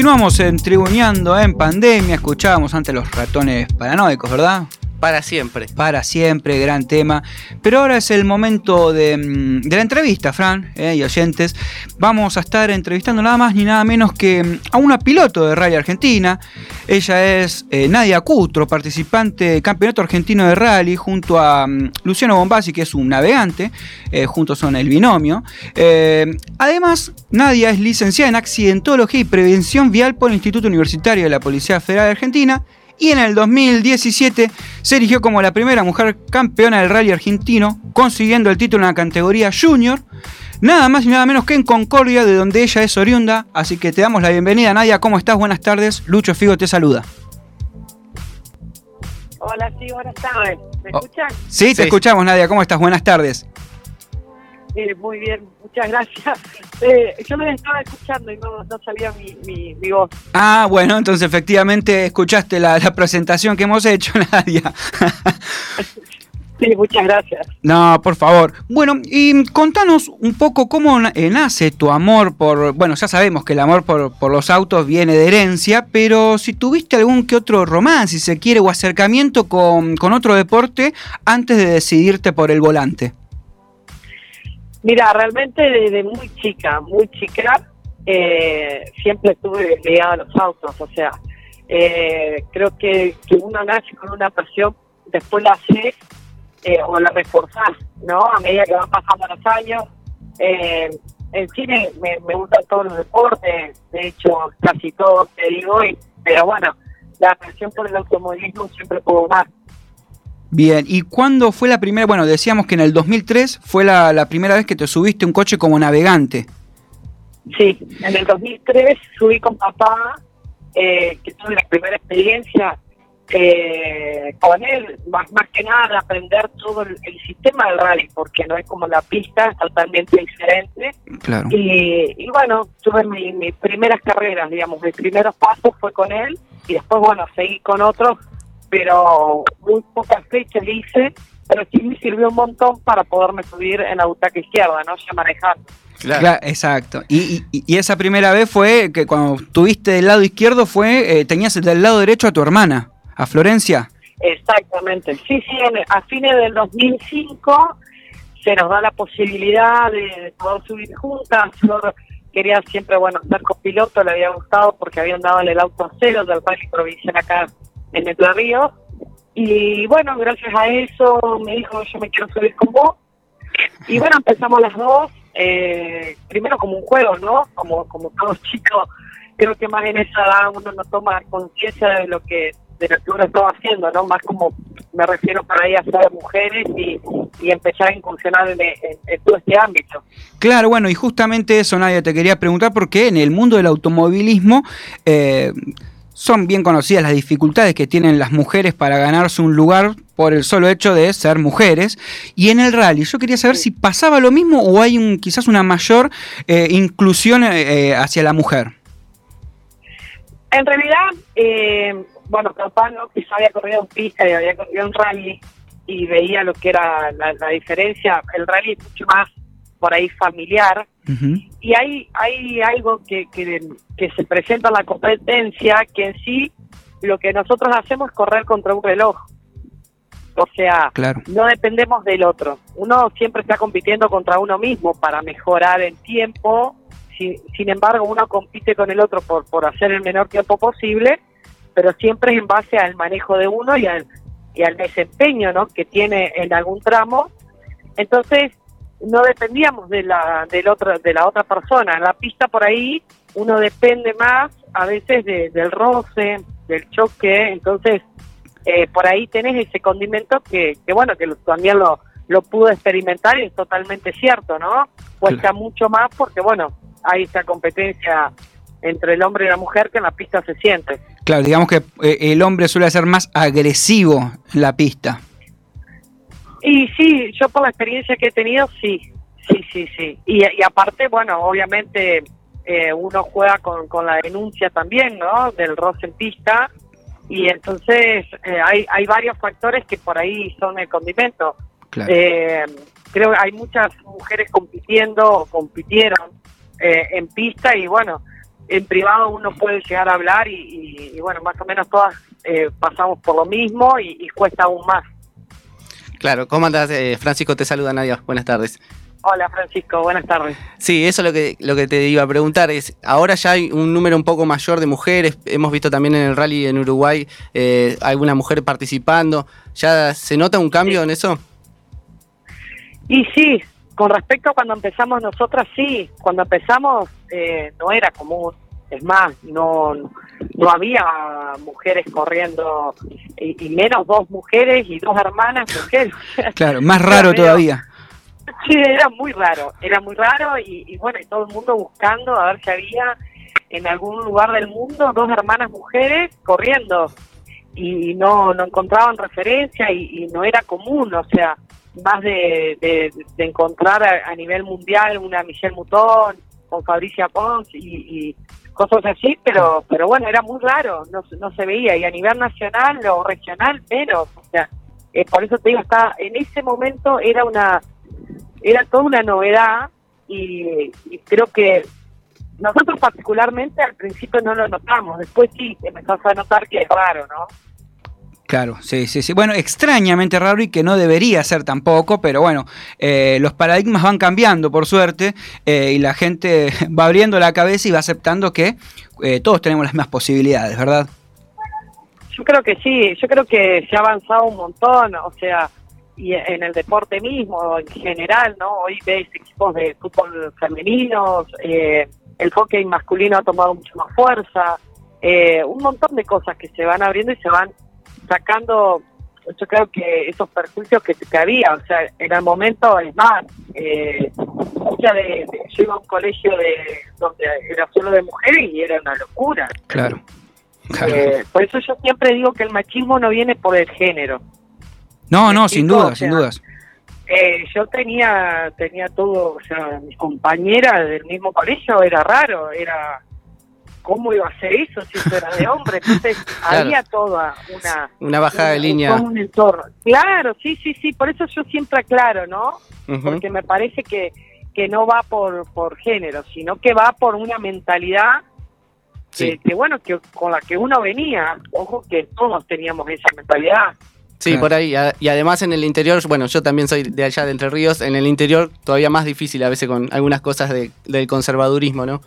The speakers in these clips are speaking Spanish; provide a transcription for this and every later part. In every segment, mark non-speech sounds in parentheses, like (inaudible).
Continuamos en en pandemia, escuchábamos antes los ratones paranoicos, ¿verdad? Para siempre. Para siempre, gran tema. Pero ahora es el momento de, mm, la entrevista, Fran eh, y oyentes. Vamos a estar entrevistando nada más ni nada menos que mm, a una piloto de rally argentina. Ella es eh, Nadia Cutro, participante del Campeonato Argentino de Rally, junto a mm, Luciano Bombasi, que es un navegante. Eh, juntos son el binomio. además, Nadia es licenciada en Accidentología y Prevención Vial por el Instituto Universitario de la Policía Federal de Argentina y en el 2017 se eligió como la primera mujer campeona del rally argentino, consiguiendo el título en la categoría junior, nada más y nada menos que en Concordia, de donde ella es oriunda. Así que te damos la bienvenida, Nadia. ¿Cómo estás? Buenas tardes. Lucho Figo te saluda. Hola, sí, buenas tardes. ¿Me oh, escuchan? Sí, te escuchamos, Nadia. ¿Cómo estás? Buenas tardes. Muy bien, muchas gracias. (laughs) Eh, yo me estaba escuchando y no, salía mi, voz. Ah, bueno, entonces efectivamente escuchaste la, presentación que hemos hecho, (laughs) Nadia. Sí, muchas gracias. No, por favor. Bueno, y contanos un poco cómo eh, nace tu amor por, bueno, ya sabemos que el amor por, por, los autos viene de herencia, pero si tuviste algún que otro romance, si se quiere, o acercamiento con, con otro deporte antes de decidirte por el volante. Mira, realmente desde muy chica, muy chica, eh, siempre estuve ligada a los autos, o sea, eh, creo que, que uno nace con una pasión, después la hace eh, o la reforzás, ¿no? A medida que van pasando los años. Eh, en cine me, me gustan todos los deportes, de hecho casi todos te digo, pero bueno, la pasión por el automovilismo siempre puedo más. Bien, ¿y cuándo fue la primera? Bueno, decíamos que en el 2003 fue la, la primera vez que te subiste un coche como navegante. Sí, en el 2003 subí con papá, eh, que tuve la primera experiencia eh, con él, más, más que nada aprender todo el, sistema del rally, porque no es como la pista, es totalmente diferente. Claro. Y, y bueno, tuve mis primeras carreras, digamos, mis primeros pasos fue con él, y después, bueno, seguí con otros pero muy pocas fechas hice, pero sí me sirvió un montón para poderme subir en la butaca izquierda, ¿no? Ya manejar. Claro. exacto. Y, y, esa primera vez fue que cuando tuviste del lado izquierdo fue, eh, tenías del lado derecho a tu hermana, a Florencia. Exactamente. Sí, sí, a fines del 2005 se nos da la posibilidad de, poder subir juntas. Yo quería siempre, bueno, ser copiloto, le había gustado porque habían dado el auto a cero del rally provincial acá en el Río. Y bueno, gracias a eso me dijo, yo me quiero subir con vos. Y bueno, empezamos las dos, eh, primero como un juego, ¿no? Como, como todos (laughs) chicos, creo que más en esa edad uno no toma conciencia de lo que de lo que uno estaba haciendo, ¿no? Más como me refiero para ir a ser mujeres y, y empezar a incursionar en, todo este ámbito. Claro, bueno, y justamente eso, Nadia, te quería preguntar porque en el mundo del automovilismo eh, son bien conocidas las dificultades que tienen las mujeres para ganarse un lugar por el solo hecho de ser mujeres. Y en el rally, yo quería saber si pasaba lo mismo o hay un, quizás una mayor eh, inclusión eh, hacia la mujer. En realidad, eh, bueno, papá no, quizá había corrido en pista y había corrido en rally y veía lo que era la, la diferencia. El rally es mucho más por ahí familiar. Y hay, hay algo que, que, se presenta en la competencia que en sí lo que nosotros hacemos es correr contra un reloj. O sea, no dependemos del otro. Uno siempre está compitiendo contra uno mismo para mejorar el tiempo. Sin, embargo, uno compite con el otro por, por hacer el menor tiempo posible, pero siempre es en base al manejo de uno y al, y al desempeño ¿no? que tiene en algún tramo. Entonces, no dependíamos de la del otro de la otra persona. En la pista por ahí uno depende más a veces del roce del choque. Entonces eh, por ahí tenés ese condimento que, que bueno que también lo lo pudo experimentar y es totalmente cierto no cuesta mucho más porque bueno hay esa competencia entre el hombre y la mujer que en la pista se siente. Claro digamos que eh, el hombre suele ser más agresivo en la pista y sí, yo por la experiencia que he tenido, sí, sí, sí, sí. Y, aparte, bueno, obviamente eh, uno juega con, con la denuncia también, ¿no? Del roce en pista. y entonces eh, hay, hay varios factores que por ahí son el condimento. Eh, creo que hay muchas mujeres compitiendo o compitieron eh, en pista y bueno, en privado uno puede llegar a hablar y, bueno, más o menos todas pasamos por lo mismo y, cuesta aún más. Claro, ¿cómo andas? Francisco te saluda Nadia, buenas tardes. Hola Francisco, buenas tardes. Sí, eso es lo que, lo que te iba a preguntar. Es, ahora ya hay un número un poco mayor de mujeres. Hemos visto también en el rally en Uruguay eh, alguna mujer participando. ¿Ya se nota un cambio en eso? Y sí, con respecto a cuando empezamos nosotras, sí. Cuando empezamos eh, no era común. Es más, no, no había mujeres corriendo, y, menos dos mujeres y dos hermanas mujeres. (laughs) Claro, más raro todavía Sí, era muy raro, era muy raro y, bueno, y todo el mundo buscando a ver si había en algún lugar del mundo dos hermanas mujeres corriendo y no, no encontraban referencia y, no era común, o sea, más de, de, encontrar a, nivel mundial una Michelle Mutón o Fabricia Pons y, cosas así, pero pero bueno, era muy raro, no, no se veía y a nivel nacional o regional menos, o sea, eh, por eso te digo, está, en ese momento era una era toda una novedad y, creo que nosotros particularmente al principio no lo notamos, después sí empezamos a notar que es raro, ¿no? Claro, sí, sí, sí. Bueno, extrañamente raro y que no debería ser tampoco, pero bueno, eh, los paradigmas van cambiando, por suerte, eh, y la gente (laughs) va abriendo la cabeza y va aceptando que eh, todos tenemos las mismas posibilidades, ¿verdad? Yo creo que sí, yo creo que se ha avanzado un montón, o sea, y en el deporte mismo, en general, ¿no? Hoy ves equipos de fútbol femeninos, eh, el hockey masculino ha tomado mucho más fuerza, eh, un montón de cosas que se van abriendo y se van sacando, yo creo que esos perjuicios que, había, o sea, en el momento, es más, eh, de, yo iba a un colegio de donde era solo de mujeres y era una locura. Claro. Eh, por eso yo siempre digo que el machismo no viene por el género, no, no, sin dudas, sin dudas. Eh, yo tenía tenía todo, o sea, mis compañeras del mismo colegio era raro, era cómo iba a ser eso si eso era de hombre, entonces (laughs) había toda una una bajada de línea, un entorno. Claro, sí, sí, sí, por eso yo siempre aclaro, ¿no? Porque me parece que que no va por por género, sino que va por una mentalidad que, que, bueno, que con la que uno venía, ojo que todos teníamos esa mentalidad. Sí, por ahí. Y además en el interior, bueno, yo también soy de allá de Entre Ríos, en el interior todavía más difícil a veces con algunas cosas del conservadurismo, ¿no?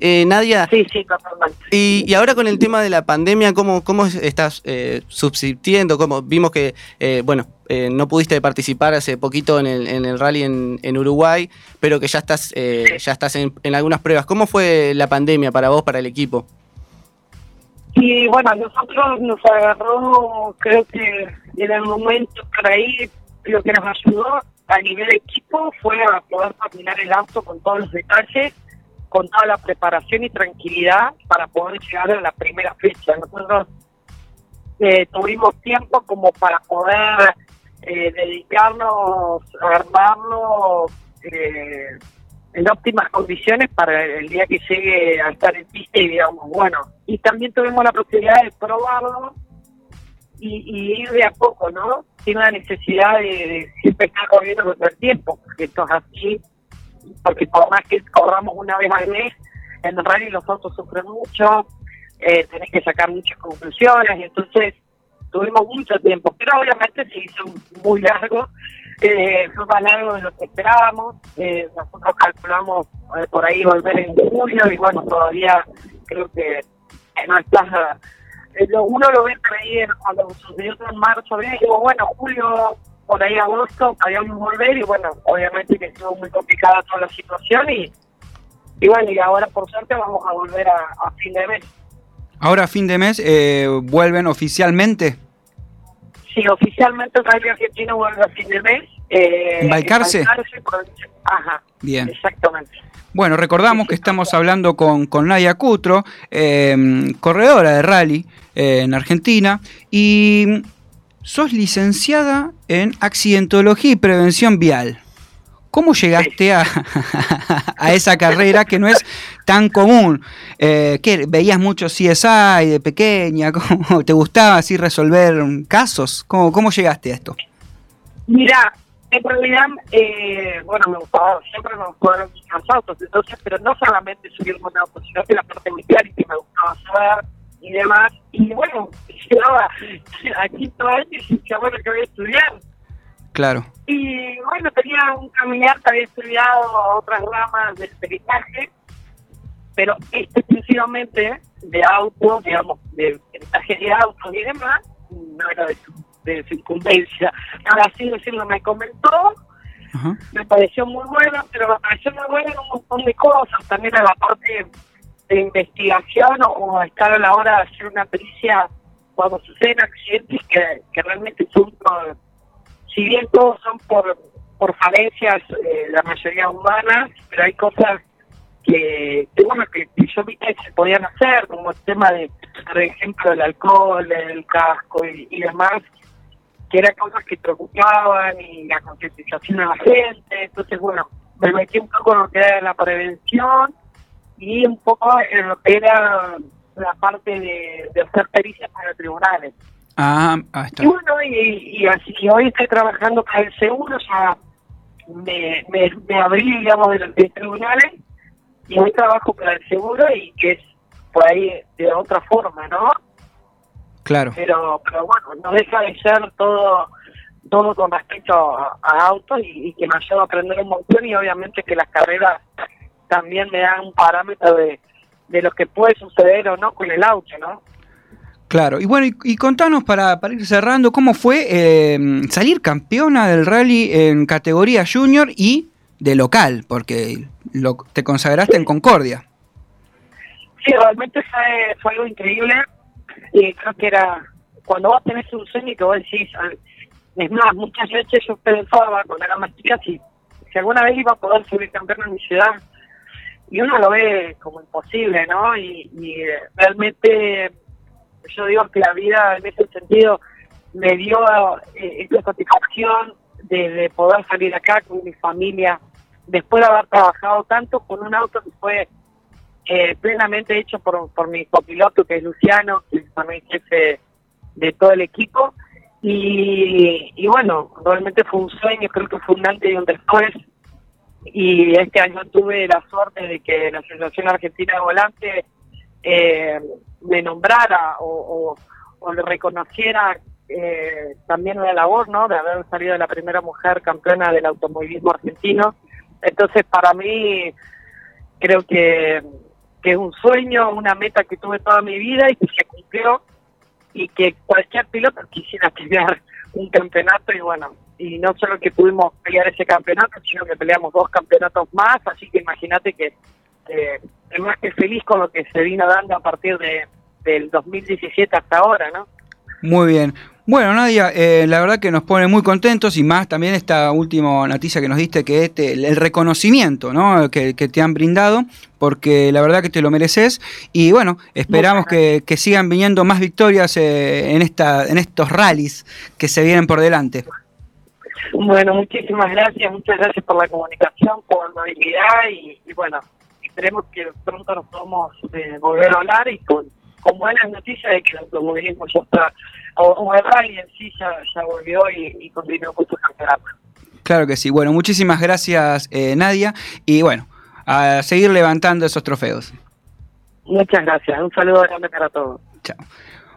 Eh, Nadia. Sí, sí, totalmente. Y, ahora con el tema de la pandemia, ¿cómo, cómo estás eh, subsistiendo? ¿Cómo, vimos que, eh, bueno, eh, no pudiste participar hace poquito en el, en el rally en, Uruguay, pero que ya estás, ya estás en, en algunas pruebas. ¿Cómo fue la pandemia para vos, para el equipo? Y bueno, a nosotros nos agarró, creo que en el momento por ahí, lo que nos ayudó a nivel equipo fue a poder terminar el auto con todos los detalles, con toda la preparación y tranquilidad para poder llegar a la primera fecha. Nosotros eh, tuvimos tiempo como para poder eh, dedicarnos a armarlo eh, en óptimas condiciones para el día que llegue a estar en pista y digamos, bueno, y también tuvimos la posibilidad de probarlo y, ir de a poco, ¿no? Sin la necesidad de, siempre estar corriendo todo el tiempo, porque esto es así, porque por más que corramos una vez al mes, en rally los autos sufren mucho, eh, tenés que sacar muchas conclusiones, y entonces tuvimos mucho tiempo, pero obviamente se hizo muy largo eh, fue más largo de lo que esperábamos. Eh, nosotros calculamos eh, por ahí volver en julio y bueno, todavía creo que no está. Eh, lo, uno lo ve creer cuando sucedió en marzo, abril, y digo, bueno, julio, por ahí agosto, podíamos volver y bueno, obviamente que estuvo muy complicada toda la situación y, y bueno, y ahora por suerte vamos a volver a, fin de mes. Ahora a fin de mes vuelven oficialmente. Sí, oficialmente el Rally Argentino vuelve a fin de mes. Eh, ¿En Balcarce? Ajá. Bien. Exactamente. Bueno, recordamos que estamos hablando con, con Nadia Cutro, em, corredora de rally en Argentina, y sos licenciada en accidentología y prevención vial. ¿Cómo llegaste a, (laughs) a, esa carrera que no es tan común? Eh, ¿qué, ¿Veías mucho CSI de pequeña? (laughs) ¿Cómo, ¿Te gustaba así resolver casos? ¿Cómo, cómo llegaste a esto? Mira, en realidad, eh, bueno, me gustaba, siempre me gustaron los autos, entonces, pero no solamente subir un auto, sino que la parte militar que me gustaba saber y demás. Y bueno, (laughs) llegaba aquí todo año y decía, bueno, que voy a estudiar. Claro. Y bueno, tenía un que había estudiado otras ramas de peritaje, pero exclusivamente de autos, digamos, de peritaje de autos y demás, no era de su, de su incumbencia. Ahora así decirlo, me comentó, me pareció muy bueno, pero me pareció muy bueno en un montón de cosas, también a la parte de investigación o, estar a la hora de hacer una pericia cuando suceden accidentes que, que realmente son si bien todos son por, por falencias, eh, la mayoría humanas, pero hay cosas que, bueno, que, yo vi que se podían hacer, como el tema de, por ejemplo, el alcohol, el casco y, y demás, que eran cosas que preocupaban y la concientización a la gente. Entonces, bueno, me metí un poco en lo que era la prevención y un poco en lo que era la parte de, de hacer pericias para tribunales. Ah, ah está. Y bueno, y, así que hoy estoy trabajando para el seguro, ya me, me, me abrí, digamos, de los tribunales y hoy trabajo para el seguro y que es por ahí de otra forma, ¿no? Claro. Pero, pero bueno, no deja de ser todo todo con respecto a, autos y, que me ayuda a aprender un montón y obviamente que las carreras también me dan un parámetro de, de lo que puede suceder o no con el auto, ¿no? Claro, y bueno, y, contanos para, para, ir cerrando, ¿cómo fue eh, salir campeona del rally en categoría junior y de local? Porque lo, te consagraste en Concordia. Sí, realmente fue, fue algo increíble y creo que era cuando vos tenés un sueño y que vos decís, ah, es más, muchas veces yo pensaba cuando era más chica si, si alguna vez iba a poder subir campeón en mi ciudad y uno lo ve como imposible, ¿no? Y, y realmente yo digo que la vida en ese sentido me dio eh, esta satisfacción de, poder salir acá con mi familia después de haber trabajado tanto con un auto que fue eh, plenamente hecho por, por mi copiloto que es Luciano, que es también jefe de todo el equipo. Y, y bueno, realmente fue un sueño, creo que fue un antes y un después. Y este año tuve la suerte de que la Asociación Argentina de Volante eh, me nombrara o, o, le reconociera eh, también una labor, ¿no? De haber salido la primera mujer campeona del automovilismo argentino. Entonces, para mí, creo que, que es un sueño, una meta que tuve toda mi vida y que se cumplió y que cualquier piloto quisiera pelear un campeonato y bueno, y no solo que pudimos pelear ese campeonato, sino que peleamos dos campeonatos más, así que imagínate que eh, es más que feliz con lo que se vino dando a partir de, del 2017 hasta ahora, ¿no? Muy bien. Bueno, Nadia, eh, la verdad que nos pone muy contentos y más también esta última noticia que nos diste, que es el reconocimiento ¿no? que, te han brindado, porque la verdad que te lo mereces y bueno, esperamos que, que, sigan viniendo más victorias eh, en, esta, en estos rallies que se vienen por delante. Bueno, muchísimas gracias, muchas gracias por la comunicación, por la habilidad y, y bueno, esperemos que pronto nos podamos eh, volver a hablar y con, con, buenas noticias de que el automovilismo ya está, o, el rally en sí ya, ya volvió y, y continuó con su campeonato. Claro que sí. Bueno, muchísimas gracias eh, Nadia y bueno, a seguir levantando esos trofeos. Muchas gracias. Un saludo grande para todos. Chao.